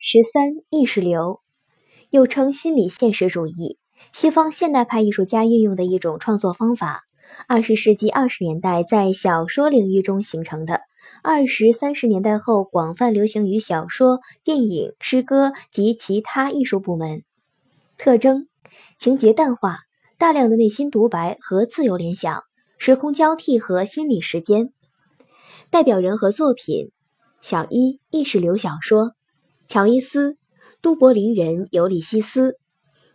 十三意识流，又称心理现实主义，西方现代派艺术家运用的一种创作方法。二十世纪二十年代在小说领域中形成的，二十三十年代后广泛流行于小说、电影、诗歌及其他艺术部门。特征：情节淡化，大量的内心独白和自由联想，时空交替和心理时间。代表人和作品：小一意识流小说。乔伊斯，都柏林人；尤里西斯，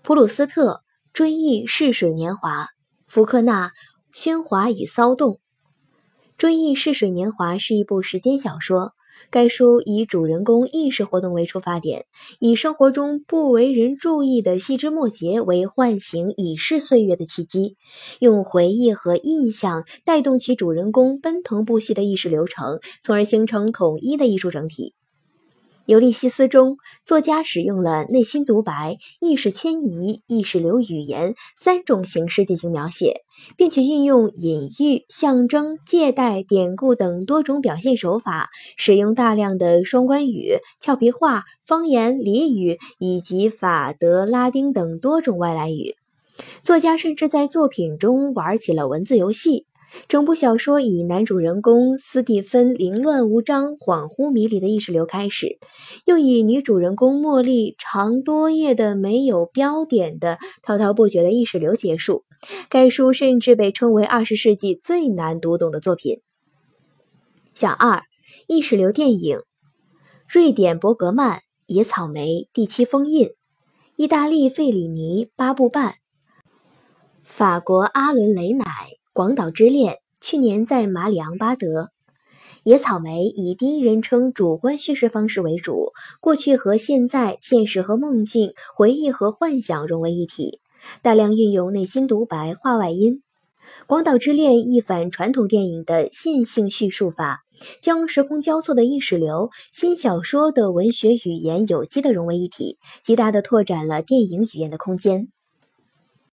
普鲁斯特，追忆逝水年华；福克纳，喧哗与骚动。追忆逝水年华是一部时间小说。该书以主人公意识活动为出发点，以生活中不为人注意的细枝末节为唤醒已逝岁月的契机，用回忆和印象带动其主人公奔腾不息的意识流程，从而形成统一的艺术整体。《尤利西斯》中，作家使用了内心独白、意识迁移、意识流语言三种形式进行描写，并且运用隐喻、象征、借代、典故等多种表现手法，使用大量的双关语、俏皮话、方言、俚语以及法德、拉丁等多种外来语。作家甚至在作品中玩起了文字游戏。整部小说以男主人公斯蒂芬凌乱无章、恍惚迷离的意识流开始，又以女主人公茉莉长多页的没有标点的滔滔不绝的意识流结束。该书甚至被称为二十世纪最难读懂的作品。小二意识流电影：瑞典伯格曼《野草莓》第七封印，意大利费里尼八部半，法国阿伦雷乃。《广岛之恋》去年在马里昂巴德，《野草莓》以第一人称主观叙事方式为主，过去和现在、现实和梦境、回忆和幻想融为一体，大量运用内心独白、话外音。《广岛之恋》一反传统电影的线性叙述法，将时空交错的意识流、新小说的文学语言有机的融为一体，极大的拓展了电影语言的空间。